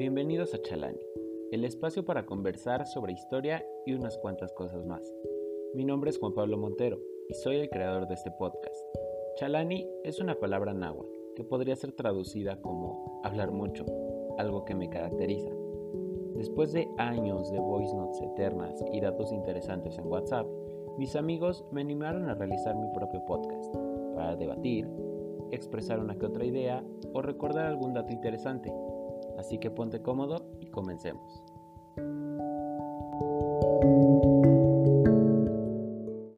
Bienvenidos a Chalani, el espacio para conversar sobre historia y unas cuantas cosas más. Mi nombre es Juan Pablo Montero y soy el creador de este podcast. Chalani es una palabra náhuatl que podría ser traducida como hablar mucho, algo que me caracteriza. Después de años de voice notes eternas y datos interesantes en WhatsApp, mis amigos me animaron a realizar mi propio podcast para debatir, expresar una que otra idea o recordar algún dato interesante. Así que ponte cómodo y comencemos.